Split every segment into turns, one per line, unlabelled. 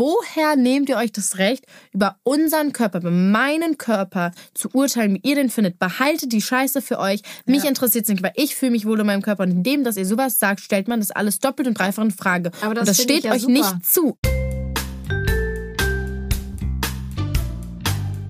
Woher nehmt ihr euch das Recht, über unseren Körper, über meinen Körper zu urteilen, wie ihr den findet? Behaltet die Scheiße für euch. Mich ja. interessiert es nicht, weil ich fühle mich wohl in meinem Körper. Und indem, dass ihr sowas sagt, stellt man das alles doppelt und dreifach in Frage. Aber das, und das steht ja euch super. nicht zu.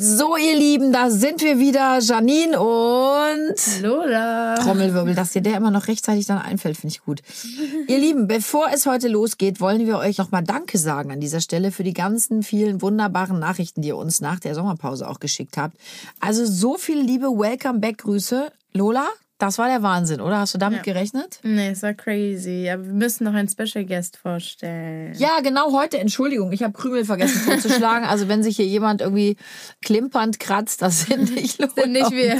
So, ihr Lieben, da sind wir wieder. Janine und
Lola.
Trommelwirbel, dass dir der immer noch rechtzeitig dann einfällt, finde ich gut. ihr Lieben, bevor es heute losgeht, wollen wir euch nochmal Danke sagen an dieser Stelle für die ganzen vielen wunderbaren Nachrichten, die ihr uns nach der Sommerpause auch geschickt habt. Also so viele liebe Welcome-Back-Grüße. Lola, das war der Wahnsinn, oder? Hast du damit ja. gerechnet?
Nee, es war crazy. Aber wir müssen noch einen Special Guest vorstellen.
Ja, genau heute. Entschuldigung, ich habe Krümel vergessen vorzuschlagen. also wenn sich hier jemand irgendwie klimpernd kratzt, das sind nicht Leute.
sind nicht wir.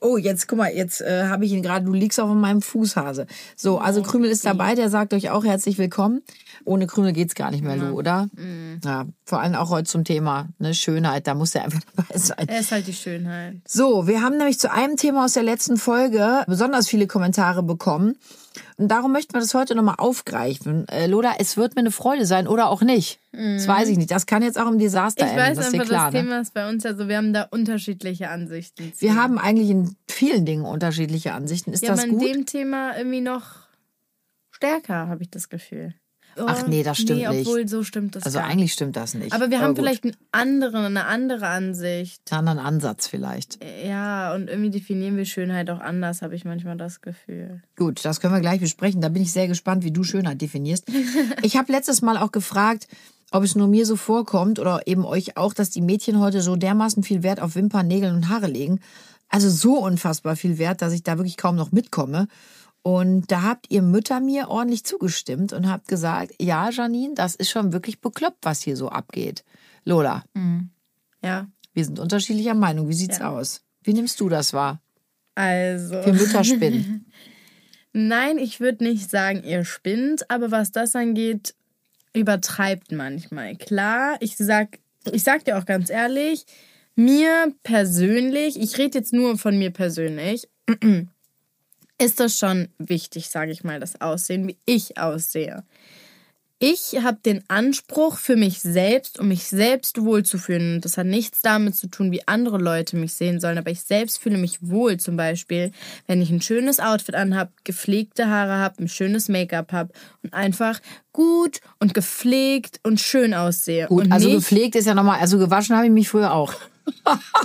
Oh, jetzt guck mal, jetzt äh, habe ich ihn gerade. Du liegst auf meinem Fußhase. So, also Krümel ist dabei. Der sagt euch auch herzlich willkommen. Ohne Krümel geht's gar nicht mehr. Lu, oder? Mhm. Ja, vor allem auch heute zum Thema ne, Schönheit. Da muss er einfach dabei sein.
Er ist halt die Schönheit.
So, wir haben nämlich zu einem Thema aus der letzten Folge besonders viele Kommentare bekommen. Und darum möchten wir das heute nochmal aufgreifen. Äh, Lola, es wird mir eine Freude sein oder auch nicht. Mhm. Das weiß ich nicht. Das kann jetzt auch im Desaster
ich
enden.
Ich weiß
das
einfach,
klar,
das ne? Thema ist bei uns, also wir haben da unterschiedliche Ansichten.
Zu. Wir haben eigentlich in vielen Dingen unterschiedliche Ansichten. Ist
ja,
das gut?
in dem Thema irgendwie noch stärker, habe ich das Gefühl.
Ach nee, das stimmt
nee,
nicht.
obwohl so stimmt das
Also
gar
eigentlich stimmt das nicht.
Aber wir Aber haben gut. vielleicht einen anderen, eine andere Ansicht.
Einen anderen Ansatz vielleicht.
Ja, und irgendwie definieren wir Schönheit auch anders, habe ich manchmal das Gefühl.
Gut, das können wir gleich besprechen. Da bin ich sehr gespannt, wie du Schönheit definierst. ich habe letztes Mal auch gefragt, ob es nur mir so vorkommt oder eben euch auch, dass die Mädchen heute so dermaßen viel Wert auf Wimpern, Nägel und Haare legen. Also so unfassbar viel Wert, dass ich da wirklich kaum noch mitkomme. Und da habt ihr Mütter mir ordentlich zugestimmt und habt gesagt, ja, Janine, das ist schon wirklich bekloppt, was hier so abgeht. Lola.
Mhm. Ja.
Wir sind unterschiedlicher Meinung. Wie sieht's ja. aus? Wie nimmst du das wahr?
Also.
Wir Mütter spinnen.
Nein, ich würde nicht sagen, ihr spinnt, aber was das angeht, übertreibt manchmal. Klar, ich sag, ich sag dir auch ganz ehrlich, mir persönlich, ich rede jetzt nur von mir persönlich, ist das schon wichtig, sage ich mal, das Aussehen, wie ich aussehe. Ich habe den Anspruch für mich selbst, um mich selbst wohlzufühlen. Und das hat nichts damit zu tun, wie andere Leute mich sehen sollen. Aber ich selbst fühle mich wohl, zum Beispiel, wenn ich ein schönes Outfit anhab, gepflegte Haare habe, ein schönes Make-up habe und einfach gut und gepflegt und schön aussehe.
Gut,
und
also gepflegt ist ja nochmal, also gewaschen habe ich mich früher auch.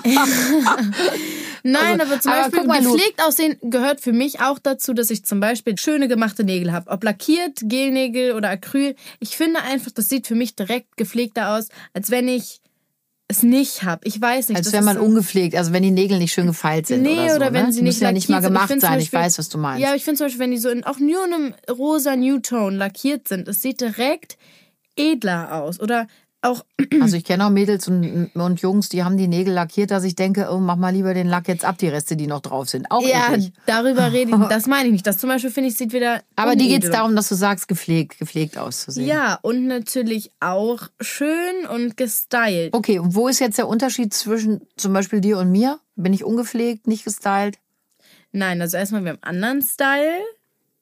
Nein, also, aber zum aber Beispiel mal, gepflegt aussehen gehört für mich auch dazu, dass ich zum Beispiel schöne gemachte Nägel habe. Ob lackiert, Gelnägel oder Acryl. Ich finde einfach, das sieht für mich direkt gepflegter aus, als wenn ich es nicht habe. Ich weiß nicht.
Als wäre man so ungepflegt, also wenn die Nägel nicht schön gefeilt sind.
Nee,
oder, so,
oder wenn
ne?
sie nicht
müssen ja nicht mal gemacht
sein.
Beispiel,
ich
weiß, was du meinst.
Ja, ich finde zum Beispiel, wenn die so in auch nur einem rosa Newtone lackiert sind, es sieht direkt edler aus. Oder auch.
Also ich kenne auch Mädels und, und, Jungs, die haben die Nägel lackiert, dass ich denke, oh, mach mal lieber den Lack jetzt ab, die Reste, die noch drauf sind. Auch
Ja,
eklig.
darüber rede ich, das meine ich nicht. Das zum Beispiel finde ich, sieht wieder.
Aber die geht es darum, dass du sagst, gepflegt, gepflegt auszusehen.
Ja, und natürlich auch schön und gestylt.
Okay, und wo ist jetzt der Unterschied zwischen zum Beispiel dir und mir? Bin ich ungepflegt, nicht gestylt?
Nein, also erstmal, wir haben einen anderen Style.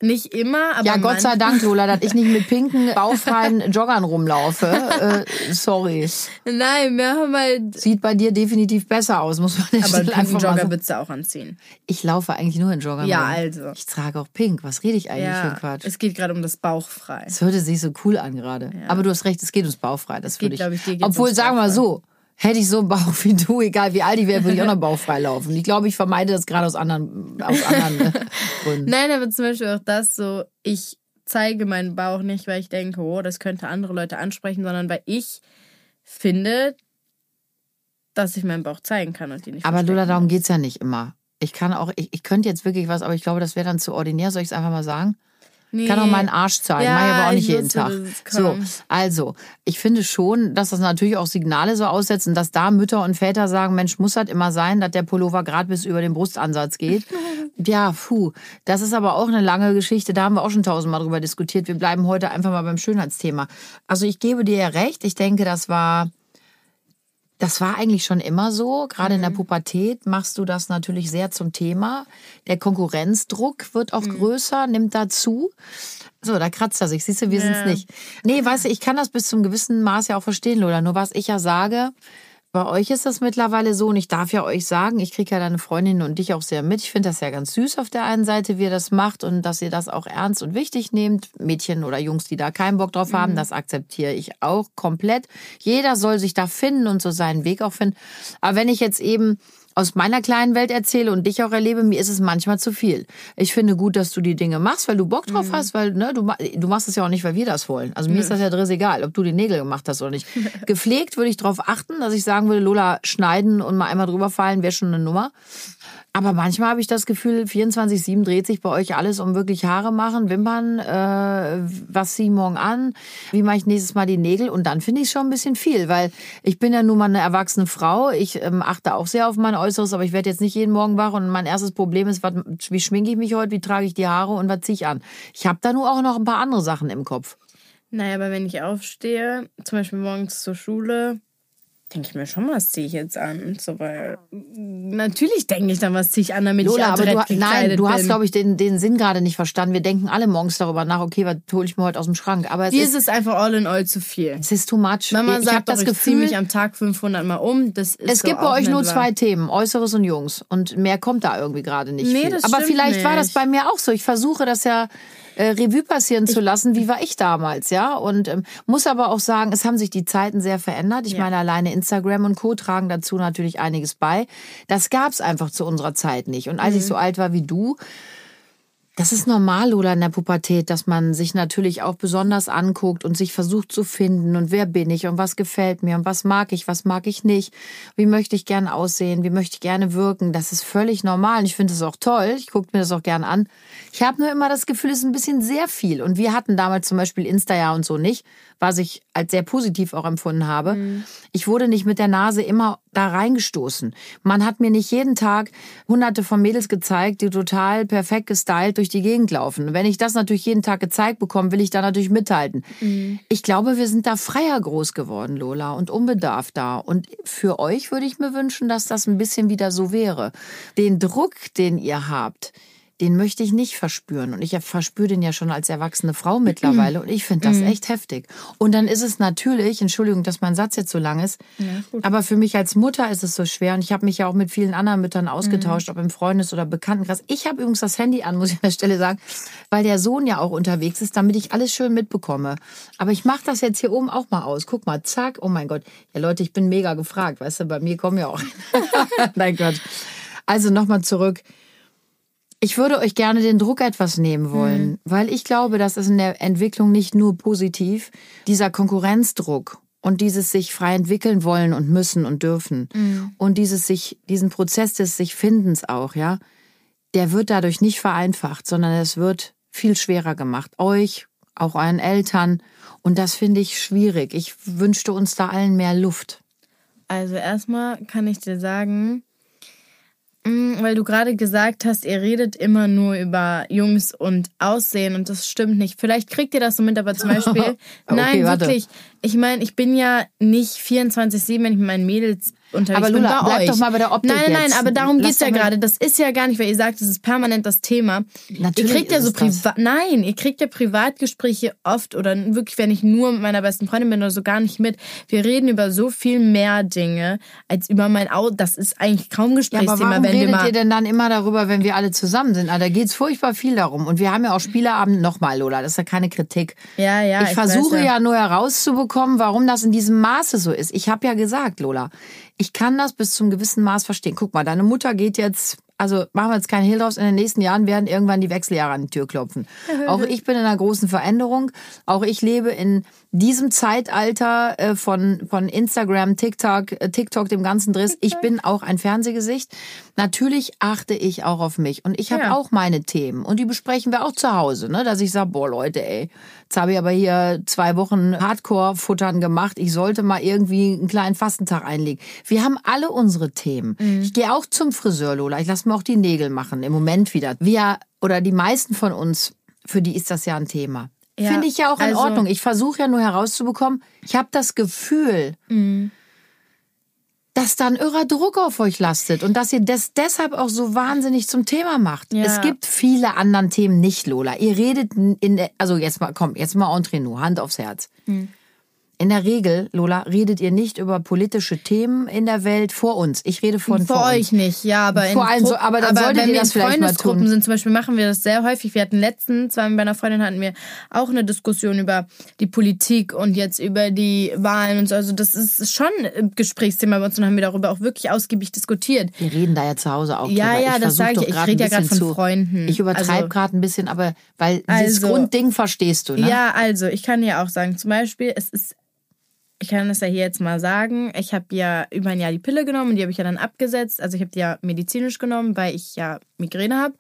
Nicht immer, aber.
Ja, Gott sei Dank, Lola, dass ich nicht mit pinken, bauchfreien Joggern rumlaufe. Äh, sorry.
Nein, wir haben halt.
Sieht bei dir definitiv besser aus, muss man
nicht Aber pinken Jogger würdest du auch anziehen.
Ich laufe eigentlich nur in Joggern.
Ja,
rum.
also.
Ich trage auch pink. Was rede ich eigentlich
ja,
für Quatsch?
Es geht gerade um das Bauchfrei.
Es hörte sich so cool an gerade. Ja. Aber du hast recht, es geht ums Bauchfrei. Das
geht,
ich.
Ich, dir
Obwohl, sagen wir mal so, Hätte ich so einen Bauch wie du, egal wie alt ich wäre, würde ich auch noch bauchfrei laufen. Ich glaube, ich vermeide das gerade aus anderen, aus anderen äh, Gründen.
Nein, aber zum Beispiel auch das so, ich zeige meinen Bauch nicht, weil ich denke, oh, das könnte andere Leute ansprechen, sondern weil ich finde, dass ich meinen Bauch zeigen kann und die nicht
Aber Lola, darum geht es ja nicht immer. Ich kann auch, ich, ich könnte jetzt wirklich was, aber ich glaube, das wäre dann zu ordinär. Soll ich es einfach mal sagen? Ich kann auch meinen Arsch zeigen,
Ja,
mache ich aber auch nicht
ich
jeden Tag. So, also, ich finde schon, dass das natürlich auch Signale so aussetzen, dass da Mütter und Väter sagen, Mensch, muss das immer sein, dass der Pullover gerade bis über den Brustansatz geht. ja, puh, das ist aber auch eine lange Geschichte, da haben wir auch schon tausendmal drüber diskutiert. Wir bleiben heute einfach mal beim Schönheitsthema. Also, ich gebe dir ja recht, ich denke, das war das war eigentlich schon immer so. Gerade in der Pubertät machst du das natürlich sehr zum Thema. Der Konkurrenzdruck wird auch größer, nimmt dazu. So, da kratzt er sich. Siehst du, wir sind's
Ja.
nicht. Nee, weißt du, ich kann das bis zum gewissen Maß ja auch verstehen, Lola. Nur was ich ja sage, bei euch ist das mittlerweile so, und ich darf ja euch sagen, ich kriege ja deine Freundin und dich auch sehr mit. Ich finde das ja ganz süß auf der einen Seite, wie ihr das macht und dass ihr das auch ernst und wichtig nehmt. Mädchen oder Jungs, die da keinen Bock drauf haben, das akzeptiere ich auch komplett. Jeder soll sich da finden und so seinen Weg auch finden. Aber wenn ich jetzt eben aus meiner kleinen Welt erzähle und dich auch erlebe, mir ist es manchmal zu viel. Ich finde gut, dass du die Dinge machst, weil du Bock drauf hast, weil ne, du, du machst es ja auch nicht, weil wir das wollen. Also mir ist das ja driss egal, ob du die Nägel gemacht hast oder nicht. Gepflegt würde ich darauf achten, dass ich sagen würde, Lola, schneiden und mal einmal drüber fallen wäre schon eine Nummer. Aber manchmal habe ich das Gefühl, 24-7 dreht sich bei euch alles um wirklich Haare machen, Wimpern, äh, was zieh ich morgen an, wie mache ich nächstes Mal die Nägel und dann finde ich es schon ein bisschen viel, weil ich bin ja nun mal eine erwachsene Frau, ich ähm, achte auch sehr auf mein Äußeres, aber ich werde jetzt nicht jeden Morgen wach und mein erstes Problem ist, was, wie schminke ich mich heute, wie trage ich die Haare und was ziehe ich an. Ich habe da nur auch noch ein paar andere Sachen im Kopf.
Naja, aber wenn ich aufstehe, zum Beispiel morgens zur Schule, denke ich mir schon, was ziehe ich jetzt an? So, weil natürlich denke ich dann, was ziehe ich an, damit
Lola,
ich
aber du, nein, du hast, glaube ich, den, den Sinn gerade nicht verstanden. Wir denken alle morgens darüber nach, okay, was hole ich mir heute aus dem Schrank? Aber es
Dir
ist,
ist es einfach all in all zu viel.
es ist too much.
Mama
ich
sagt
das
doch, ich ziehe
Gefühl,
mich am Tag 500 Mal um. Das ist
es
so
gibt bei euch nur
nicht
zwei. Themen, Äußeres und Jungs. Und mehr kommt da irgendwie gerade nicht
Nee,
viel.
das
Aber vielleicht war das
nicht.
bei mir auch so. Ich versuche das ja äh, Revue passieren zu lassen. Wie war ich damals, ja? Und ähm, muss aber auch sagen, es haben sich die Zeiten sehr verändert. Ich
Ja.
meine, alleine Instagram und Co. tragen dazu natürlich einiges bei. Das gab's einfach zu unserer Zeit nicht. Und als ich
Mhm.
so alt war wie du, das ist normal, oder in der Pubertät, dass man sich natürlich auch besonders anguckt und sich versucht zu finden und wer bin ich und was gefällt mir und was mag ich, was mag ich nicht, wie möchte ich gerne aussehen, wie möchte ich gerne wirken. Das ist völlig normal und ich finde es auch toll. Ich gucke mir das auch gern an. Ich habe nur immer das Gefühl, es ist ein bisschen sehr viel. Und wir hatten damals zum Beispiel Insta ja und so nicht, was ich als sehr positiv auch empfunden habe. Ich wurde nicht mit der Nase immer da reingestoßen. Man hat mir nicht jeden Tag hunderte von Mädels gezeigt, die total perfekt gestylt durch die Gegend laufen. Wenn ich das natürlich jeden Tag gezeigt bekomme, will ich da natürlich mithalten. Ich glaube, wir sind da freier groß geworden, Lola, und unbedarft da. Und für euch würde ich mir wünschen, dass das ein bisschen wieder so wäre. Den Druck, den ihr habt, den möchte ich nicht verspüren. Und ich verspüre den ja schon als erwachsene Frau mittlerweile. Und ich finde das echt heftig. Und dann ist es natürlich, Entschuldigung, dass mein Satz jetzt so lang ist, aber für mich als Mutter ist es so schwer. Und ich habe mich ja auch mit vielen anderen Müttern ausgetauscht, ob im Freundes- oder Bekanntenkreis. Ich habe übrigens das Handy an, muss ich an der Stelle sagen, weil der Sohn ja auch unterwegs ist, damit ich alles schön mitbekomme. Aber ich mache das jetzt hier oben auch mal aus. Guck mal, zack. Oh mein Gott. Ja, Leute, ich bin mega gefragt. Weißt du, bei mir kommen ja auch. Nein Gott. Also nochmal zurück. Ich würde euch gerne den Druck etwas nehmen wollen, weil ich glaube, das ist in der Entwicklung nicht nur positiv. Dieser Konkurrenzdruck und dieses sich frei entwickeln wollen und müssen und dürfen und dieses sich, diesen Prozess des sich Findens auch, ja, der wird dadurch nicht vereinfacht, sondern es wird viel schwerer gemacht. Euch, auch euren Eltern. Und das finde ich schwierig. Ich wünschte uns da allen mehr Luft.
Also erstmal kann ich dir sagen, weil du gerade gesagt hast, ihr redet immer nur über Jungs und Aussehen und das stimmt nicht. Vielleicht kriegt ihr das so mit, aber zum Beispiel,
Okay,
nein,
warte.
wirklich. Ich meine, ich bin ja nicht 24-7, wenn ich mit meinen Mädels unterwegs
Aber
bin.
Lula,
bei
bleib
euch.
doch mal bei der Optik
Nein, nein, nein,
jetzt.
aber darum
Lass
geht's ja gerade. Das ist ja gar nicht, weil ihr sagt, das ist permanent das Thema.
Natürlich
ihr kriegt ja so privat, nein, ihr kriegt ja Privatgespräche oft oder wirklich, wenn ich nur mit meiner besten Freundin bin oder so gar nicht mit. Wir reden über so viel mehr Dinge als über mein Auto. Das ist eigentlich kaum
Ja, aber
Gesprächsthema,
warum
wenn wir
redet
mal.
ihr denn dann immer darüber, wenn wir alle zusammen sind? Ah, Da geht's furchtbar viel darum. Und wir haben ja auch Spieleabend nochmal, Lola. Das ist ja keine Kritik.
Ja, ja,
Ich,
ich
versuche
weiß ja.
ja nur herauszubekommen, warum das in diesem Maße so ist. Ich habe ja gesagt, Lola, ich kann das bis zum gewissen Maß verstehen. Guck mal, deine Mutter geht jetzt, also machen wir jetzt keinen Hehl draus, in den nächsten Jahren werden irgendwann die Wechseljahre an die Tür klopfen. auch ich bin in einer großen Veränderung. Auch ich lebe in diesem Zeitalter äh, von, von Instagram, TikTok, äh, TikTok, dem ganzen Driss. Ich bin auch ein Fernsehgesicht. Natürlich achte ich auch auf mich. Und ich habe
Ja.
auch meine Themen. Und die besprechen wir auch zu Hause, ne? Dass ich sage, boah, Leute, ey, jetzt habe ich aber hier zwei Wochen Hardcore-Futtern gemacht. Ich sollte mal irgendwie einen kleinen Fastentag einlegen. Wir haben alle unsere Themen.
Mhm.
Ich gehe auch zum Friseur, Lola. Ich lasse mir auch die Nägel machen. Im Moment wieder. Wir oder die meisten von uns, für die ist das ja ein Thema.
Ja,
Finde ich ja auch in
also-
Ordnung. Ich versuche ja nur herauszubekommen, ich habe das Gefühl,
Mhm.
dass da ein irrer Druck auf euch lastet und dass ihr das deshalb auch so wahnsinnig zum Thema macht.
Ja.
Es gibt viele anderen Themen nicht, Lola. Ihr redet in der, also jetzt mal, komm, jetzt mal entre nous, Hand aufs Herz.
Hm.
In der Regel, Lola, redet ihr nicht über politische Themen in der Welt vor uns. Ich rede von
Vor
vor
euch
uns.
nicht, ja, aber in
Vor allem so- aber dann solltet
wenn
ihr
wir
das
in
vielleicht mal
Freundesgruppen
tun.
sind, zum Beispiel machen wir das sehr häufig. Wir hatten letztens, zwar mit meiner Freundin hatten wir auch eine Diskussion über die Politik und jetzt über die Wahlen und so. Also das ist schon ein Gesprächsthema bei uns und haben wir darüber auch wirklich ausgiebig diskutiert.
Wir reden da ja zu Hause auch
Ja,
drüber.
ja, das
versuch
sag ich ja. Ich rede ja
bisschen
von
zu.
Freunden.
Ich übertreibe
Also-
gerade ein bisschen, aber weil dieses
Also-
Grundding verstehst du, ne?
Ja, also ich kann ja auch sagen, zum Beispiel, es ist, ich kann das ja hier jetzt mal sagen, ich habe ja über ein Jahr die Pille genommen und die habe ich ja dann abgesetzt. Also ich habe die ja medizinisch genommen, weil ich ja Migräne habe.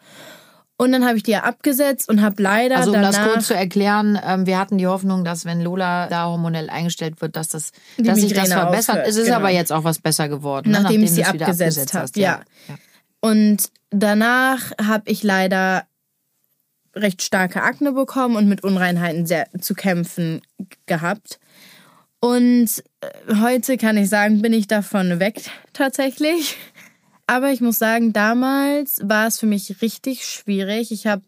Und dann habe ich die ja abgesetzt und habe leider
Also um das kurz zu erklären, ähm, wir hatten die Hoffnung, dass wenn Lola da hormonell eingestellt wird, dass das,
Die
dass sich das verbessert.
aufhört,
Es ist
genau.
aber jetzt auch was besser geworden, ne?
Nachdem ich sie abgesetzt
abgesetzt
hab,
hast.
ja. Und danach habe ich leider recht starke Akne bekommen und mit Unreinheiten sehr zu kämpfen gehabt. Und äh, heute kann ich sagen, bin ich davon weg tatsächlich. Aber ich muss sagen, damals war es für mich richtig schwierig. Ich habe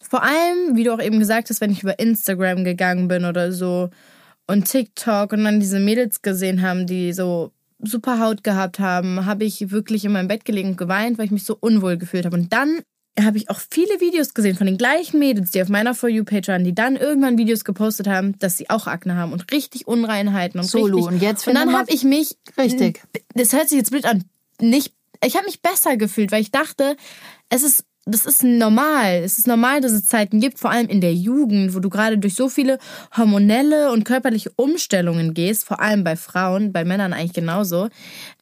vor allem, wie du auch eben gesagt hast, wenn ich über Instagram gegangen bin oder so und TikTok und dann diese Mädels gesehen haben, die so super Haut gehabt haben, habe ich wirklich in meinem Bett gelegen und geweint, weil ich mich so unwohl gefühlt habe. Und dann habe ich auch viele Videos gesehen von den gleichen Mädels, die auf meiner For You-Page waren, die dann irgendwann Videos gepostet haben, dass sie auch Akne haben und richtig Unreinheiten und
So, Lu,
richtig.
und jetzt
und dann habe ich mich
Richtig.
das hört sich jetzt blöd an, nicht, ich habe mich besser gefühlt, weil ich dachte, es ist, das ist normal. Es ist normal, dass es Zeiten gibt, vor allem in der Jugend, wo du gerade durch so viele hormonelle und körperliche Umstellungen gehst, vor allem bei Frauen, bei Männern eigentlich genauso.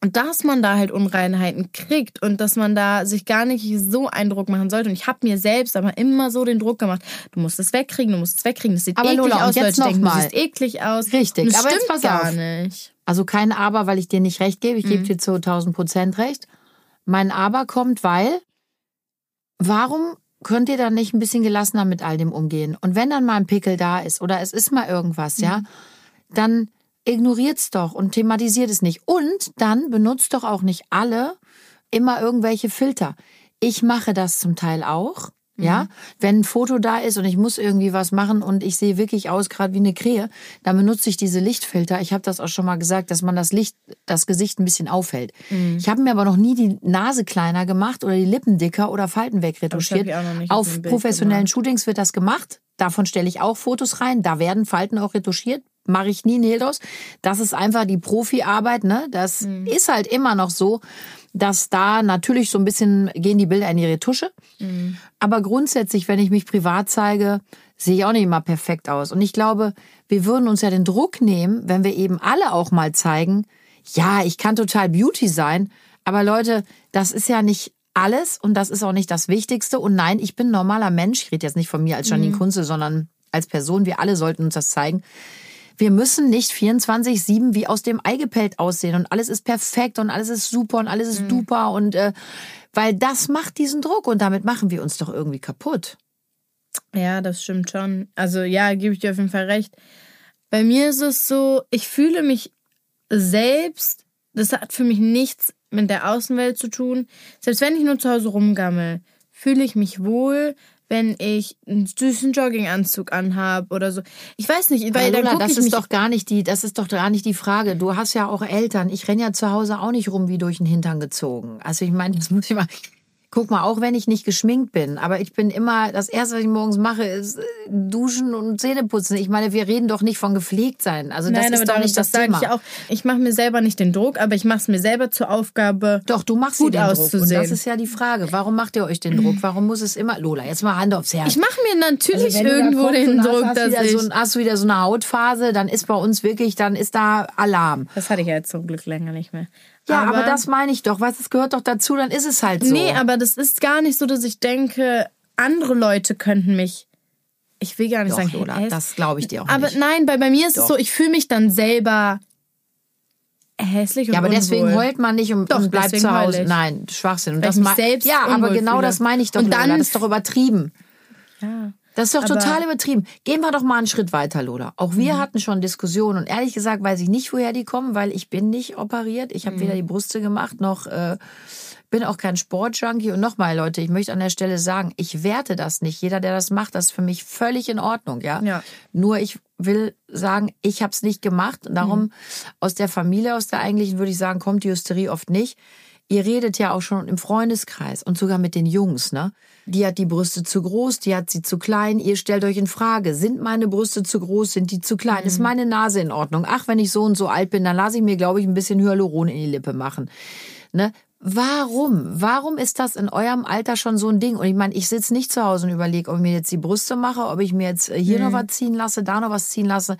Und dass man da halt Unreinheiten kriegt und dass man da sich gar nicht so einen Druck machen sollte. Und ich habe mir selbst aber immer so den Druck gemacht, du musst es wegkriegen, du musst es wegkriegen. Das sieht
Aber
eklig
Lola,
aus,
jetzt
Leute denken,
mal.
du siehst eklig aus.
Richtig, aber jetzt
stimmt
pass
gar
auf.
nicht.
Also kein Aber, weil ich dir nicht recht gebe. Ich
Mhm.
gebe dir zu 1000 Prozent recht. Mein Aber kommt, weil, warum könnt ihr dann nicht ein bisschen gelassener mit all dem umgehen? Und wenn dann mal ein Pickel da ist oder es ist mal irgendwas, ja,
Mhm.
dann ignoriert's doch und thematisiert es nicht. Und dann benutzt doch auch nicht alle immer irgendwelche Filter. Ich mache das zum Teil auch. Ja,
Mhm.
wenn ein Foto da ist und ich muss irgendwie was machen und ich sehe wirklich aus gerade wie eine Krähe, dann benutze ich diese Lichtfilter. Ich habe das auch schon mal gesagt, dass man das Licht, das Gesicht ein bisschen aufhält.
Mhm.
Ich habe mir aber noch nie die Nase kleiner gemacht oder die Lippen dicker oder Falten wegretuschiert.
auf
professionellen
gemacht.
Shootings wird das gemacht. Davon stelle ich auch Fotos rein. Da werden Falten auch retuschiert. Mache ich nie Hehl draus. Das ist einfach die Profi-Arbeit. Ne? Das
Mhm.
ist halt immer noch so, dass da natürlich so ein bisschen gehen die Bilder in die Retusche.
Mhm.
Aber grundsätzlich, wenn ich mich privat zeige, sehe ich auch nicht immer perfekt aus. Und ich glaube, wir würden uns ja den Druck nehmen, wenn wir eben alle auch mal zeigen, ja, ich kann total Beauty sein, aber Leute, das ist ja nicht alles und das ist auch nicht das Wichtigste. Und nein, ich bin ein normaler Mensch. Ich rede jetzt nicht von mir als Janine Kunze, sondern als Person. Wir alle sollten uns das zeigen. Wir müssen nicht 24-7 wie aus dem Ei gepellt aussehen und alles ist perfekt und alles ist super und alles ist duper und äh, weil das macht diesen Druck und damit machen wir uns doch irgendwie kaputt.
Ja, das stimmt schon. Also ja, gebe ich dir auf jeden Fall recht. Bei mir ist es so, ich fühle mich selbst, das hat für mich nichts mit der Außenwelt zu tun. Selbst wenn ich nur zu Hause rumgammel, fühle ich mich wohl, wenn ich einen süßen Jogginganzug anhab oder so. Ich weiß nicht, weil
Aber
dann
Lola,
guck
das
ich
ist
mich
doch gar nicht die, das ist doch gar nicht die Frage. Du hast ja auch Eltern. Ich renn ja zu Hause auch nicht rum wie durch den Hintern gezogen. Also ich meine, das muss ich mal. Guck mal, auch wenn ich nicht geschminkt bin, aber ich bin immer, das erste, was ich morgens mache, ist äh, duschen und Zähne putzen. Ich meine, wir reden doch nicht von gepflegt sein. Also das
Nein,
ist
aber
doch nicht das,
das
Thema.
ich auch. Ich mache mir selber nicht den Druck, aber ich mache es mir selber zur Aufgabe.
Doch, du machst
gut
den Druck. Und
auszusehen.
das ist ja die Frage. Warum macht ihr euch den Druck? Warum muss es immer, Lola, jetzt mal Hand aufs Herz.
Ich mache mir natürlich
Also du da
irgendwo
kommst
den Druck,
hast,
dass ich.
so, ein- hast du wieder so eine Hautphase, dann ist bei uns wirklich, dann ist da Alarm.
das hatte ich ja jetzt zum Glück länger nicht mehr.
Ja, aber, das meine ich doch. Was, es gehört doch dazu, dann ist es halt so.
Nee, aber das ist gar nicht so, dass ich denke, andere Leute könnten mich. Ich will gar nicht
Doch,
sagen,
Lola,
häss-
das glaube ich dir auch
Aber
nicht.
nein, bei, bei mir ist
Doch.
es so, ich fühle mich dann selber hässlich und
Ja, aber deswegen
unwohl.
heult man nicht und,
Doch,
und bleibt
deswegen
zu Hause. Nein, Schwachsinn. Und
Weil
das
ich mich selbst
ja, aber genau
fühle.
das meine ich doch,
Und
Lola.
dann-
Das ist doch übertrieben.
Ja.
Das ist doch
Aber-
total übertrieben. Gehen wir doch mal einen Schritt weiter, Lola. Auch wir
Mhm.
hatten schon Diskussionen und ehrlich gesagt weiß ich nicht, woher die kommen, weil ich bin nicht operiert. Ich habe
Mhm.
weder die Brüste gemacht noch äh, bin auch kein Sportjunkie. Und nochmal, Leute, ich möchte an der Stelle sagen, ich werte das nicht. Jeder, der das macht, das ist für mich völlig in Ordnung, ja.
Ja.
Nur ich will sagen, ich habe es nicht gemacht. Und darum
Mhm.
aus der Familie, aus der eigentlichen, würde ich sagen, kommt die Hysterie oft nicht. Ihr redet ja auch schon im Freundeskreis und sogar mit den Jungs, ne? Die hat die Brüste zu groß, die hat sie zu klein. Ihr stellt euch in Frage, sind meine Brüste zu groß, sind die zu klein?
Mhm.
Ist meine Nase in Ordnung? Ach, wenn ich so und so alt bin, dann lasse ich mir, glaube ich, ein bisschen Hyaluron in die Lippe machen. Ne? Warum? Warum ist das in eurem Alter schon so ein Ding? Und ich meine, ich sitze nicht zu Hause und überlege, ob ich mir jetzt die Brüste mache, ob ich mir jetzt äh, hier noch was ziehen lasse, da noch was ziehen lasse.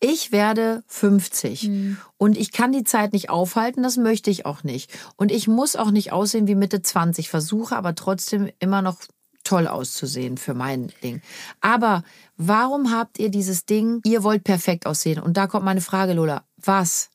Ich werde 50 und ich kann die Zeit nicht aufhalten, das möchte ich auch nicht. Und ich muss auch nicht aussehen wie Mitte 20, versuche aber trotzdem immer noch toll auszusehen für mein Ding. Aber warum habt ihr dieses Ding, ihr wollt perfekt aussehen? Und da kommt meine Frage, Lola. Was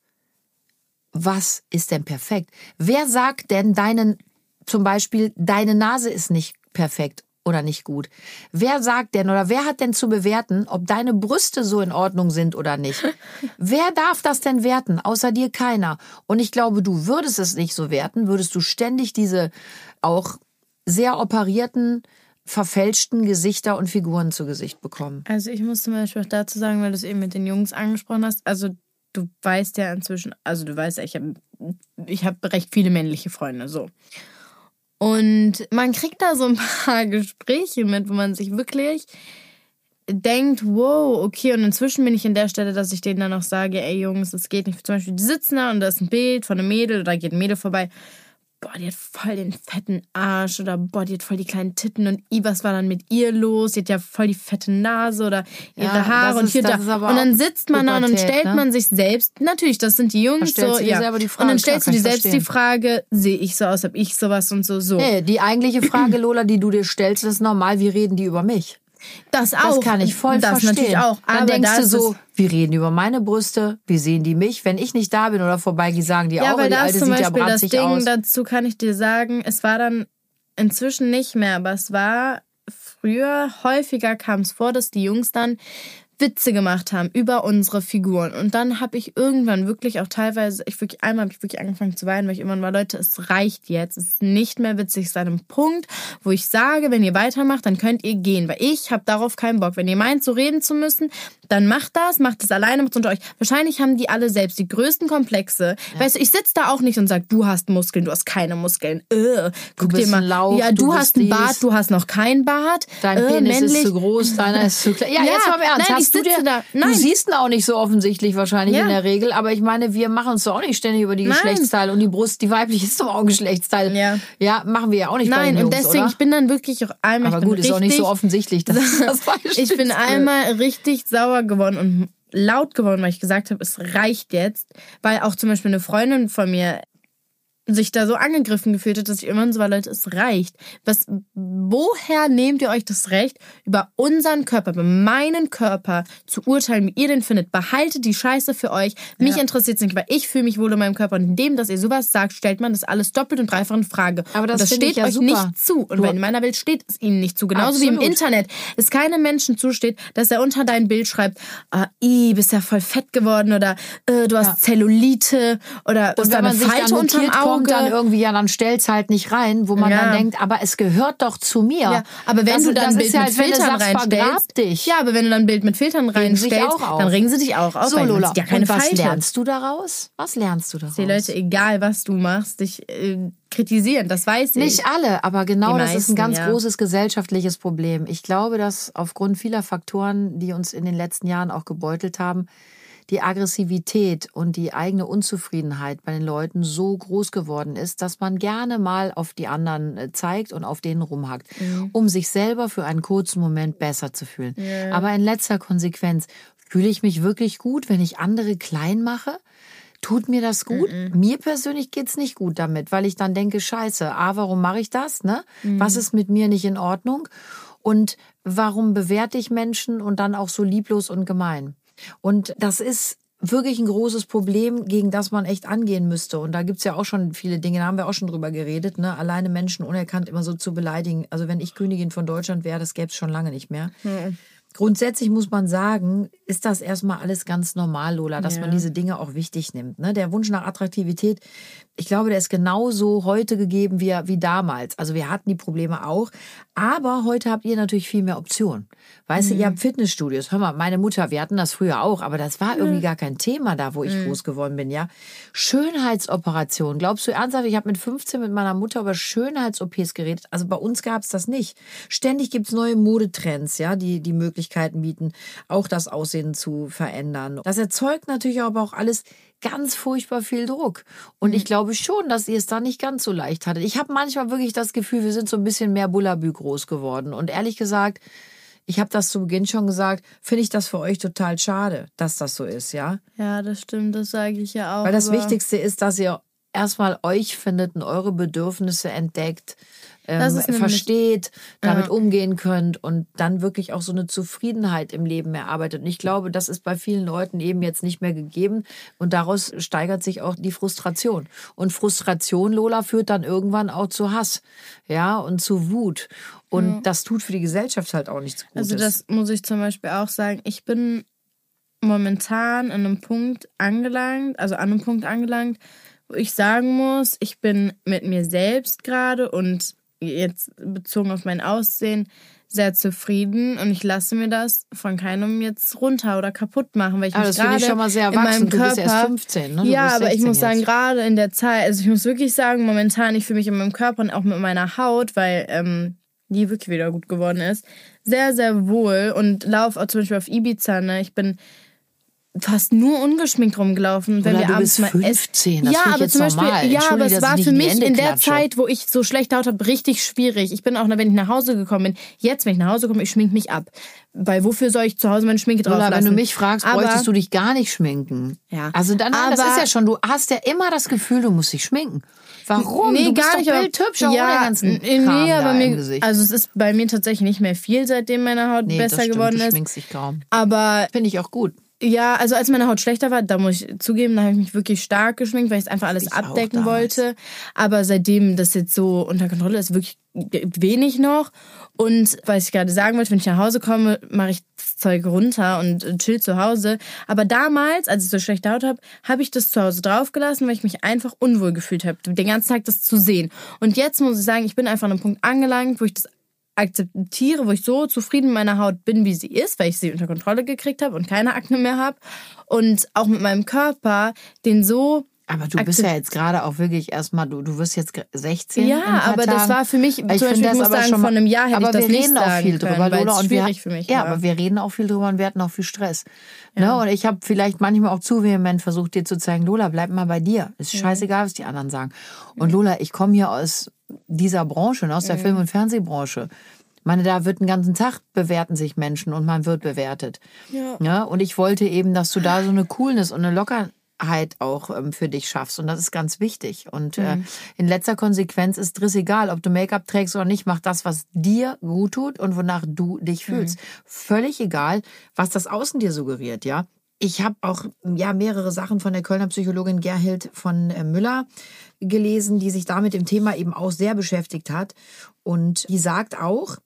was ist denn perfekt? Wer sagt denn deinen, zum Beispiel, deine Nase ist nicht perfekt oder nicht gut? Wer sagt denn oder wer hat denn zu bewerten, ob deine Brüste so in Ordnung sind oder nicht? wer darf das denn werten? Außer dir keiner. Und ich glaube, du würdest es nicht so werten, würdest du ständig diese auch sehr operierten, verfälschten Gesichter und Figuren zu Gesicht bekommen.
Also ich muss zum Beispiel auch dazu sagen, weil du es eben mit den Jungs angesprochen hast, also du weißt ja inzwischen, also du weißt ja, ich habe ich hab recht viele männliche Freunde, so. Und man kriegt da so ein paar Gespräche mit, wo man sich wirklich denkt, wow, okay, und inzwischen bin ich in der Stelle, dass ich denen dann auch sage, ey Jungs, es geht nicht. Zum Beispiel, die sitzen da und da ist ein Bild von einem Mädel oder geht ein Mädel vorbei. Boah, die hat voll den fetten Arsch oder boah, die hat voll die kleinen Titten und i, was war dann mit ihr los? Die hat ja voll die fette Nase oder ihre
Ja,
Haare und hier da. Und dann sitzt man da und dann stellt
ne?
man sich selbst, natürlich, das sind die Jungs so, ja.
selber die
und dann
Frage,
stellst du dir selbst die
verstehen.
Frage, sehe ich so aus, hab ich sowas und so, so.
Nee, die eigentliche Frage, Lola, die du dir stellst, ist normal, wie reden die über mich?
Das auch.
Das kann ich voll
das
verstehen.
natürlich auch.
Dann
Aber
denkst
da
du so, wir reden über meine Brüste, wie sehen die mich? Wenn ich nicht da bin oder vorbeigehe, sagen die
Ja,
auch,
weil
die Alte
zum
sieht ja
Beispiel das
bratzig
Ding,
aus.
dazu kann ich dir sagen, es war dann inzwischen nicht mehr, aber es war früher häufiger kam es vor, dass die Jungs dann Witze gemacht haben über unsere Figuren. Und dann habe ich irgendwann wirklich auch teilweise, ich wirklich, einmal habe ich wirklich angefangen zu weinen, weil ich irgendwann war, Leute, es reicht jetzt. Es ist nicht mehr witzig. Es ist an einem Punkt, wo ich sage, wenn ihr weitermacht, dann könnt ihr gehen. Weil ich habe darauf keinen Bock. Wenn ihr meint, so reden zu müssen, dann macht das, macht es alleine, macht unter euch. Wahrscheinlich haben die alle selbst die größten Komplexe. Weißt du, ich sitze da auch nicht und sag, du hast Muskeln, du hast keine Muskeln. Äh, guck dir mal.
Lauch,
ja,
du
du, hast einen. Bart, du hast noch keinen Bart.
Dein
äh,
Penis
männlich.
ist zu groß, deiner ist zu klein. Ja,
Ja,
jetzt mal im Ernst.
nein, ich
du,
sitze
dir,
da.
du
Nein.
siehst ihn auch nicht so offensichtlich wahrscheinlich
Ja.
in der Regel, aber ich meine, wir machen uns doch auch nicht ständig über die
Nein.
Geschlechtsteile und die Brust, die weibliche ist doch auch ein Geschlechtsteil.
Ja.
ja, machen wir ja auch nicht bei
Nein, und
Jungs,
deswegen,
oder?
ich bin dann wirklich auch einmal.
aber gut, ist auch nicht so offensichtlich, dass das falsch
Ich bin einmal richtig sauer geworden und laut geworden, weil ich gesagt habe, es reicht jetzt. Weil auch zum Beispiel eine Freundin von mir sich da so angegriffen gefühlt hat, dass ich irgendwann so war, Leute, es reicht. Was, woher nehmt ihr euch das Recht, über unseren Körper, über meinen Körper zu urteilen, wie ihr den findet? Behaltet die Scheiße für euch. Mich
Ja.
interessiert es nicht, weil ich fühle mich wohl in meinem Körper. Und indem, dass ihr sowas sagt, stellt man das alles doppelt und dreifach in Frage.
Aber das
das steht
ja
euch
super.
nicht zu. Und
Du-
weil in meiner Welt steht es ihnen nicht zu. Genauso wie im
Absolut.
Internet es keinem Menschen zusteht, dass er unter dein Bild schreibt, ah, i, bist ja voll fett geworden oder äh, du hast
Ja.
Zellulite oder da
wenn
eine Falte unterm Auge.
Kommt dann irgendwie, ja, dann stell's halt nicht rein, wo man
Ja.
dann denkt, aber es gehört doch zu mir.
Ja, aber wenn
das,
du dann ein Bild mit
du
Filtern reinstellst,
dich.
ja, aber wenn du dann ein Bild mit Filtern reinstellst, dann regen sie dich auch auf.
So, Lola,
ja keine
und was
Falte.
lernst du daraus? Was lernst du daraus?
Die Leute, egal was du machst, dich äh, kritisieren, das weiß ich.
Nicht alle, aber genau
Die
das ist ein ganz
ja.
großes gesellschaftliches Problem. Ich glaube, dass aufgrund vieler Faktoren, die uns in den letzten Jahren auch gebeutelt haben, die Aggressivität und die eigene Unzufriedenheit bei den Leuten so groß geworden ist, dass man gerne mal auf die anderen äh, zeigt und auf denen rumhackt,
Mhm.
um sich selber für einen kurzen Moment besser zu fühlen. Aber in letzter Konsequenz fühle ich mich wirklich gut, wenn ich andere klein mache? Tut mir das gut? Mir persönlich geht's nicht gut damit, weil ich dann denke, scheiße, A, warum mache ich das? Ne? Was ist mit mir nicht in Ordnung? Und warum bewerte ich Menschen und dann auch so lieblos und gemein? Und das ist wirklich ein großes Problem, gegen das man echt angehen müsste. Und da gibt's ja auch schon viele Dinge, da haben wir auch schon drüber geredet, ne? alleine Menschen unerkannt immer so zu beleidigen. Also wenn ich Königin von Deutschland wäre, das gäbe es schon lange nicht mehr. Grundsätzlich muss man sagen, ist das erstmal alles ganz normal, Lola, dass
Ja.
man diese Dinge auch wichtig nimmt. Ne? Der Wunsch nach Attraktivität, ich glaube, der ist genauso heute gegeben wie, wie damals. Also wir hatten die Probleme auch, aber heute habt ihr natürlich viel mehr Optionen. Weißt du, ihr habt Fitnessstudios. Hör mal, meine Mutter, wir hatten das früher auch, aber das war irgendwie gar kein Thema da, wo ich groß geworden bin, ja. Schönheitsoperation. Glaubst du ernsthaft, ich habe mit 15 mit meiner Mutter über Schönheits-OPs geredet. Also bei uns gab es das nicht. Ständig gibt's neue Modetrends, ja, die die Möglichkeiten bieten, auch das Aussehen zu verändern. Das erzeugt natürlich aber auch alles ganz furchtbar viel Druck. Und ich glaube schon, dass ihr es da nicht ganz so leicht hattet. Ich habe manchmal wirklich das Gefühl, wir sind so ein bisschen mehr Bullabü groß geworden. Und ehrlich gesagt, ich habe das zu Beginn schon gesagt, finde ich das für euch total schade, dass das so ist, ja?
Ja, das stimmt, das sage ich ja auch.
Weil das Wichtigste ist, dass ihr erstmal euch findet und eure Bedürfnisse entdeckt, ähm, versteht, damit
Ja.
umgehen könnt und dann wirklich auch so eine Zufriedenheit im Leben erarbeitet. Und ich glaube, das ist bei vielen Leuten eben jetzt nicht mehr gegeben und daraus steigert sich auch die Frustration. Und Frustration, Lola, führt dann irgendwann auch zu Hass, ja, und zu Wut. Und das tut für die Gesellschaft halt auch nichts Gutes.
Also das muss ich zum Beispiel auch sagen. Ich bin momentan an einem Punkt angelangt, also an einem Punkt angelangt, wo ich sagen muss, ich bin mit mir selbst gerade und jetzt bezogen auf mein Aussehen sehr zufrieden und ich lasse mir das von keinem jetzt runter oder kaputt machen, weil ich
Ah,
mich gerade
ich schon mal sehr
in meinem
erwachsen. Du
Körper
bist erst 15, ne?
Ja, aber ich
16
muss sagen,
jetzt.
gerade in der Zeit, also ich muss wirklich sagen, momentan, ich fühle mich in meinem Körper und auch mit meiner Haut, weil ähm, die wirklich wieder gut geworden ist, sehr, sehr wohl und laufe auch zum Beispiel auf Ibiza, ne? Ich bin fast nur ungeschminkt rumgelaufen, wenn
Oder
wir
du
abends mal
15,
essen.
das
ja, aber zum Beispiel,
normal.
ja, aber es war für
in
mich in der
klatsche.
Zeit, wo ich so schlecht Haut habe, richtig schwierig. Ich bin auch, wenn ich nach Hause gekommen bin, jetzt, wenn ich nach Hause komme, ich schmink mich ab. Weil wofür soll ich zu Hause meine Schminke drauf lassen?
wenn du mich fragst,
aber,
bräuchtest du dich gar nicht schminken.
Ja.
Also dann, nein, das
Aber-
ist ja schon, du hast ja immer das Gefühl, du musst dich schminken. Warum?
Nee,
du bist
gar
doch
nicht.
bildhübsch, ohne den ganzen
n- nee,
Kram
aber mir, also es ist bei mir tatsächlich nicht mehr viel, seitdem meine Haut
nee, das
besser
stimmt,
geworden
du
ist.
schminkst dich kaum.
Aber
Finde ich auch gut.
Ja, also als meine Haut schlechter war, da muss ich zugeben, da habe ich mich wirklich stark geschminkt, weil ich es einfach alles
Ich
abdecken wollte. Aber seitdem das jetzt so unter Kontrolle ist, wirklich wenig noch. Und was ich gerade sagen wollte, wenn ich nach Hause komme, mache ich das Zeug runter und chill zu Hause. Aber damals, als ich so schlechte Haut habe, habe ich das zu Hause draufgelassen, weil ich mich einfach unwohl gefühlt habe, den ganzen Tag das zu sehen. Und jetzt muss ich sagen, ich bin einfach an einem Punkt angelangt, wo ich das akzeptiere, wo ich so zufrieden mit meiner Haut bin, wie sie ist, weil ich sie unter Kontrolle gekriegt habe und keine Akne mehr habe. Und auch mit meinem Körper, den so
Aber du bist ja jetzt gerade auch wirklich erstmal, du, du wirst jetzt 16.
Ja, aber das war für mich- zum Beispiel, ich muss sagen,
schon
vor einem Jahr hätte
aber
ich das
wir
nicht
reden auch viel
können,
drüber, Lola, und wir,
für mich
Ja,
war.
aber wir reden auch viel drüber und wir hatten auch viel Stress. Ne? Und ich habe vielleicht manchmal auch zu vehement versucht, dir zu zeigen, Lola, bleib mal bei dir. Ist scheißegal, was die anderen sagen. Und Lola, ich komme hier aus dieser Branche, ne, aus der Film- und Fernsehbranche. Ich meine, da wird den ganzen Tag bewerten sich Menschen und man wird bewertet.
Ja.
Ja, und ich wollte eben, dass du da so eine Coolness und eine Lockerheit auch ähm, für dich schaffst. Und das ist ganz wichtig. Und äh, in letzter Konsequenz ist es egal, ob du Make-up trägst oder nicht. Mach das, was dir gut tut und wonach du dich fühlst. Völlig egal, was das Außen dir suggeriert, ja. Ich habe auch ja mehrere Sachen von der Kölner Psychologin Gerhild von äh, Müller gelesen, die sich da mit dem Thema eben auch sehr beschäftigt hat. Und die sagt auch,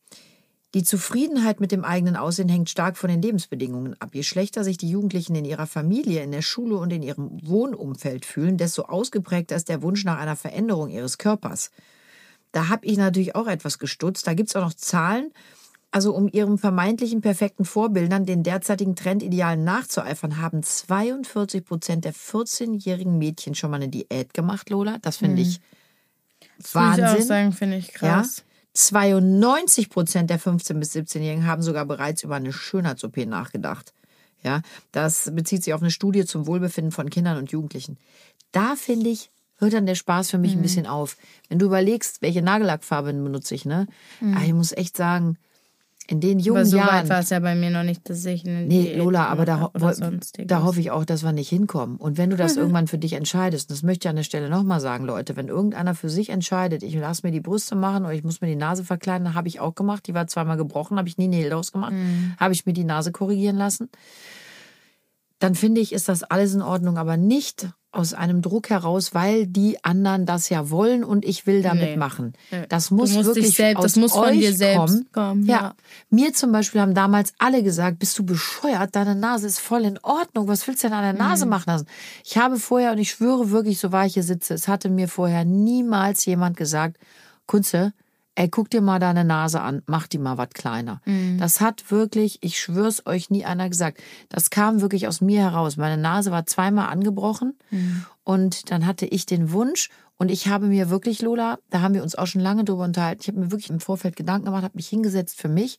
Die Zufriedenheit mit dem eigenen Aussehen hängt stark von den Lebensbedingungen ab. Je schlechter sich die Jugendlichen in ihrer Familie, in der Schule und in ihrem Wohnumfeld fühlen, desto ausgeprägter ist der Wunsch nach einer Veränderung ihres Körpers. Da habe ich natürlich auch etwas gestutzt. Da gibt es auch noch Zahlen. Also um ihrem vermeintlichen perfekten Vorbildern den derzeitigen Trendidealen nachzueifern, haben 42 Prozent der 14-jährigen Mädchen schon mal eine Diät gemacht, Lola. Das finde ich
Das muss ich auch
Wahnsinn.
sagen, finde ich krass.
92 Prozent der 15- bis 17-Jährigen haben sogar bereits über eine Schönheits-OP nachgedacht. Ja, das bezieht sich auf eine Studie zum Wohlbefinden von Kindern und Jugendlichen. Da finde ich, hört dann der Spaß für mich
Mhm.
ein bisschen auf. Wenn du überlegst, welche Nagellackfarbe benutze ich, ne? Ah, ich muss echt sagen, in den jungen
Mhm. Aber so
Jahren.
weit war es ja bei mir noch nicht, dass ich eine
Nee, Lola, aber da, ho da hoffe ich auch, dass wir nicht hinkommen. Und wenn du das irgendwann für dich entscheidest, das möchte ich an der Stelle nochmal sagen, Leute, wenn irgendeiner für sich entscheidet, ich lasse mir die Brüste machen oder ich muss mir die Nase verkleinern, habe ich auch gemacht. Die war zweimal gebrochen, habe ich nie Nägel draus gemacht,
Mhm.
habe ich mir die Nase korrigieren lassen. Dann finde ich, ist das alles in Ordnung, aber nicht aus einem Druck heraus, weil die anderen das ja wollen und ich will damit
Nee.
machen. Das muss wirklich
selbst-
aus
das muss von
euch
dir selbst
kommen.
kommen,
ja.
ja.
Mir zum Beispiel haben damals alle gesagt, bist du bescheuert, deine Nase ist voll in Ordnung, was willst du denn an der Nase
Mhm.
machen lassen? Ich habe vorher, und ich schwöre wirklich, so war ich hier sitze, es hatte mir vorher niemals jemand gesagt, Kunze, ey, guck dir mal deine Nase an, mach die mal was kleiner.
Mhm.
Das hat wirklich, ich schwör's euch, nie einer gesagt. Das kam wirklich aus mir heraus. Meine Nase war zweimal angebrochen
Mhm.
und dann hatte ich den Wunsch und ich habe mir wirklich, Lola, da haben wir uns auch schon lange drüber unterhalten, ich habe mir wirklich im Vorfeld Gedanken gemacht, habe mich hingesetzt für mich,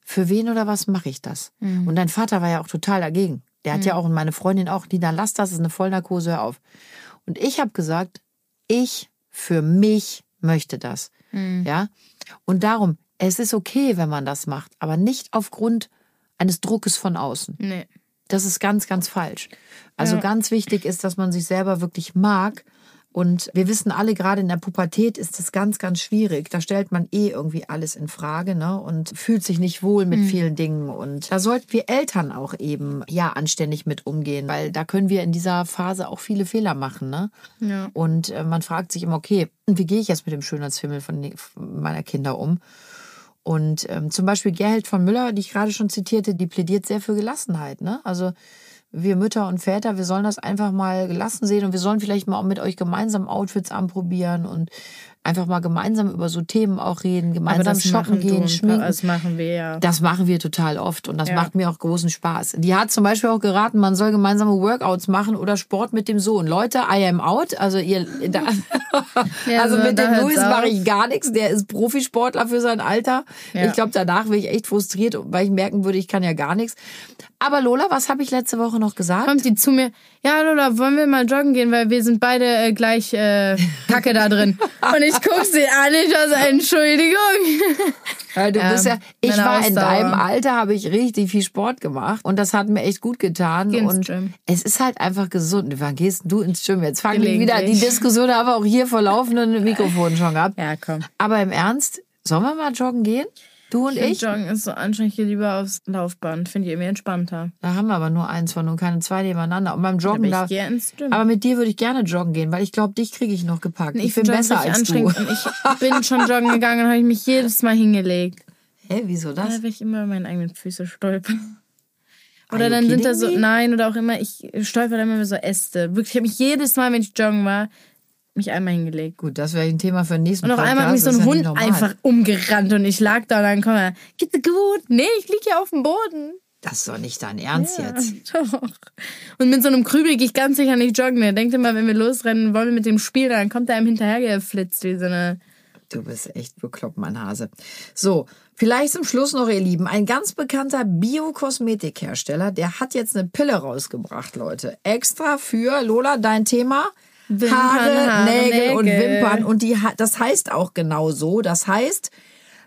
für wen oder was mache ich das?
Mhm.
Und dein Vater war ja auch total dagegen. Der hat ja auch, und meine Freundin auch, Nina, lass das, das ist eine Vollnarkose, hör auf. Und ich habe gesagt, ich für mich möchte das.
Mhm.
Ja. Und darum, es ist okay, wenn man das macht, aber nicht aufgrund eines Druckes von außen.
Nee.
Das ist ganz, ganz falsch. Also
Ja.
ganz wichtig ist, dass man sich selber wirklich mag. Und wir wissen alle, gerade in der Pubertät ist das ganz, ganz schwierig. Da stellt man eh irgendwie alles in Frage ne? und fühlt sich nicht wohl mit vielen Dingen. Und da sollten wir Eltern auch eben ja anständig mit umgehen, weil da können wir in dieser Phase auch viele Fehler machen. Ne?
Ja.
Und äh, man fragt sich immer, okay, wie gehe ich jetzt mit dem Schönheitsfimmel von, von meiner Kinder um? Und ähm, zum Beispiel Gerhild von Müller, die ich gerade schon zitierte, die plädiert sehr für Gelassenheit. Ne? Also wir Mütter und Väter, wir sollen das einfach mal gelassen sehen und wir sollen vielleicht mal auch mit euch gemeinsam Outfits anprobieren und einfach mal gemeinsam über so Themen auch reden, gemeinsam shoppen gehen, schminken.
Das machen wir ja.
Das machen wir total oft und das
Ja.
macht mir auch großen Spaß. Die hat zum Beispiel auch geraten, man soll gemeinsame Workouts machen oder Sport mit dem Sohn. Leute, I am out. Also ihr, da,
Ja,
also
so,
mit dem Luis mache ich gar nichts. Der ist Profisportler für sein Alter.
Ja.
Ich glaube, danach wäre ich echt frustriert, weil ich merken würde, ich kann ja gar nichts. Aber Lola, was habe ich letzte Woche noch gesagt?
Kommt die zu mir, ja Lola, wollen wir mal joggen gehen, weil wir sind beide äh, gleich äh, Kacke da drin. Und ich guck sie an, ich war so, Entschuldigung.
Ja, du bist ja, ich
meine
war in
Ausdauer.
deinem Alter, habe ich richtig viel Sport gemacht und das hat mir echt gut getan.
Geh ins
und
Gym.
es ist halt einfach gesund. Wann gehst du ins Gym? Jetzt fangen wir wieder die Diskussion, haben wir auch hier vor laufenden Mikrofonen schon gehabt.
Ja, komm.
Aber im Ernst, sollen wir mal joggen gehen? Du und
Ich
ich?
Joggen ist so anstrengend, ich gehe lieber aufs Laufband. Finde ich irgendwie entspannter.
Da haben wir aber nur eins von und keine zwei nebeneinander. Und beim Joggen
Aber
da.
ich Gym.
Aber mit dir würde ich gerne joggen gehen, weil ich glaube, dich kriege ich noch gepackt. ich, bin
find Joggen
besser als du.
ich bin schon joggen gegangen und habe ich mich jedes Mal hingelegt.
Hä, wieso
Da
das?
will ich immer meine eigenen Füße stolpern. Oder dann sind da so, nein, oder auch immer, ich stolper dann immer so Äste. Wirklich, ich habe mich jedes Mal, wenn ich joggen war, mich einmal hingelegt.
Gut, das wäre ein Thema für den nächsten
Und auf einmal hat mich so ein
ja
Hund einfach umgerannt und ich lag da und dann komm er, geht's dir gut? Nee, ich lieg hier auf dem Boden.
Das ist doch nicht dein Ernst
Ja,
jetzt.
Doch. Und mit so einem Krübel gehe ich ganz sicher nicht joggen. Der denkt immer, wenn wir losrennen, wollen wir mit dem Spiel, dann kommt er einem hinterhergeflitzt, wie so eine.
Du bist echt bekloppt, mein Hase. So, vielleicht zum Schluss noch, ihr Lieben. Ein ganz bekannter Bio-Kosmetikhersteller, der hat jetzt eine Pille rausgebracht, Leute. Extra für, Lola, dein Thema?
Wimpern,
Haare,
Haare,
Nägel und
Nägel.
Wimpern. Und die, das heißt auch genau so. Das heißt,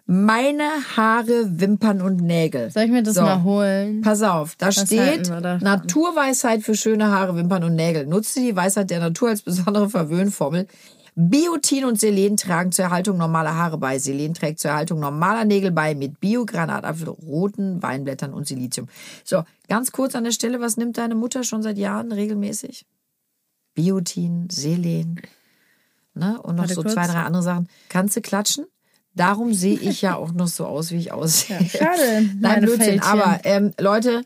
meine Haare, Wimpern und Nägel.
Soll ich mir das
So.
mal holen?
Pass auf, da
halten
steht? Naturweisheit für schöne Haare, Wimpern und Nägel. Nutze die Weisheit der Natur als besondere Verwöhnformel. Biotin und Selen tragen zur Erhaltung normaler Haare bei. Selen trägt zur Erhaltung normaler Nägel bei mit Bio-Granatapfel, roten Weinblättern und Silizium. So, ganz kurz an der Stelle, was nimmt deine Mutter schon seit Jahren regelmäßig? Biotin, Selen, ne? Und noch
Warte
so
kurz.
zwei, drei andere Sachen. Kannst du klatschen? Darum sehe ich ja auch noch so aus, wie ich aussehe.
schade,
Nein, Blödsinn.
Fältchen.
Aber ähm, Leute,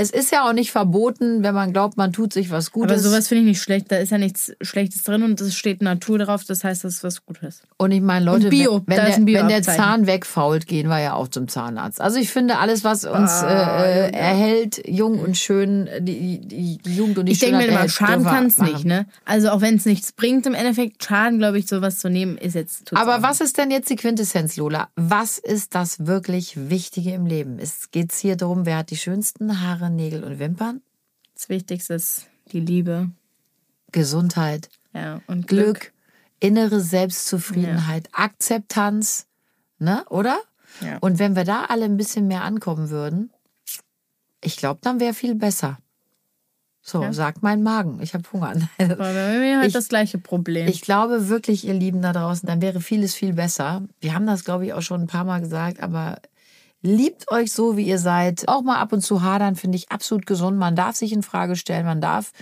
es ist ja auch nicht verboten, wenn man glaubt, man tut sich was Gutes.
Aber sowas finde ich nicht schlecht. Da ist ja nichts Schlechtes drin und es steht Natur drauf. Das heißt, das ist was Gutes.
Und ich meine, Leute,
Bio,
wenn, wenn, der, wenn der. Zahn wegfault, gehen wir ja auch zum Zahnarzt. Also ich finde, alles, was uns
Ah,
äh, äh, erhält, jung und schön, die, die, die Jugend und die
Ich denke mir
Schönheit
immer, schaden kann es nicht, ne? Also auch wenn es nichts bringt im Endeffekt, schaden, glaube ich, sowas zu nehmen, ist jetzt
Aber was ist denn jetzt die Quintessenz, Lola? Was ist das wirklich Wichtige im Leben? Es geht hier darum, wer hat die schönsten Haare, Nägel und Wimpern?
Das Wichtigste ist die Liebe
Gesundheit,
ja, und
Glück,
Glück.
innere Selbstzufriedenheit, Akzeptanz, ne, oder?
Ja.
Und wenn wir da alle ein bisschen mehr ankommen würden, ich glaube, dann wäre viel besser. So, sagt mein Magen. Ich habe Hunger.
Aber hat
Ich-
das gleiche Problem.
Ich glaube wirklich, ihr Lieben da draußen, dann wäre vieles viel besser. Wir haben das, glaube ich, auch schon ein paar Mal gesagt, aber liebt euch so, wie ihr seid. Auch mal ab und zu hadern, finde ich absolut gesund. Man darf sich in Frage stellen, man darf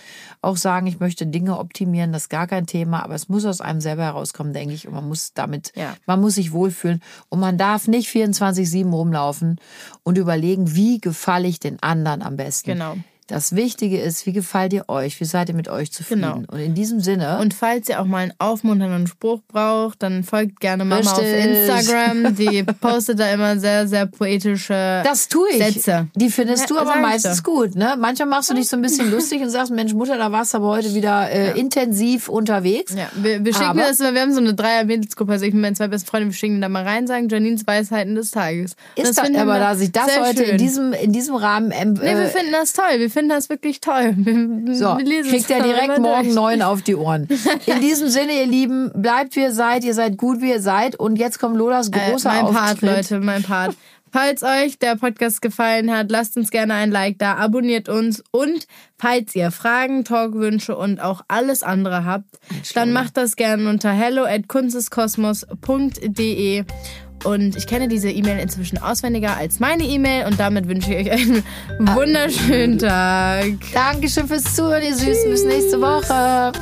auch sagen, ich möchte Dinge optimieren, das ist gar kein Thema, aber es muss aus einem selber herauskommen, denke ich. Und man muss damit,
Ja.
man muss sich wohlfühlen. Und man darf nicht 24-7 rumlaufen und überlegen, wie gefalle ich den anderen am besten.
Genau.
Das Wichtige ist, wie gefällt ihr euch? Wie seid ihr mit euch zufrieden?
Genau.
Und in diesem Sinne.
Und falls ihr auch mal einen aufmunternden Spruch braucht, dann folgt gerne Mama auf
Richtig.
Instagram. Die postet da immer sehr, sehr poetische
Das tue ich.
Sätze.
Die findest du
Ja,
aber meistens
doch.
gut, ne? Manchmal machst du dich so ein bisschen lustig und sagst, Mensch, Mutter, da warst du aber heute wieder äh, intensiv unterwegs.
Ja, wir, wir schicken
Aber-
das, wir haben so eine Dreier-Mädelsgruppe, also ich mit meinen zwei besten Freunden, wir schicken da mal rein, sagen Janines Weisheiten des Tages.
Ist
das
das, aber da sich das heute in diesem, in diesem Rahmen ähm,
Nee, wir
äh,
finden das toll. Wir finden das wirklich toll. Wir,
so,
wir
kriegt er direkt morgen neun auf die Ohren. In diesem Sinne, ihr Lieben, bleibt wie ihr seid, ihr seid gut wie ihr seid und jetzt kommt Lolas
Äh,
großer
mein Part,
Auftritt.
Leute, mein Part. Falls euch der Podcast gefallen hat, lasst uns gerne ein Like da, abonniert uns und falls ihr Fragen, Talkwünsche und auch alles andere habt, dann macht das gerne unter hello at kunsteskosmos.de und ich kenne diese E-Mail inzwischen auswendiger als meine E-Mail und damit wünsche ich euch einen wunderschönen Tag.
Dankeschön fürs Zuhören, ihr Süßen. Bis nächste Woche.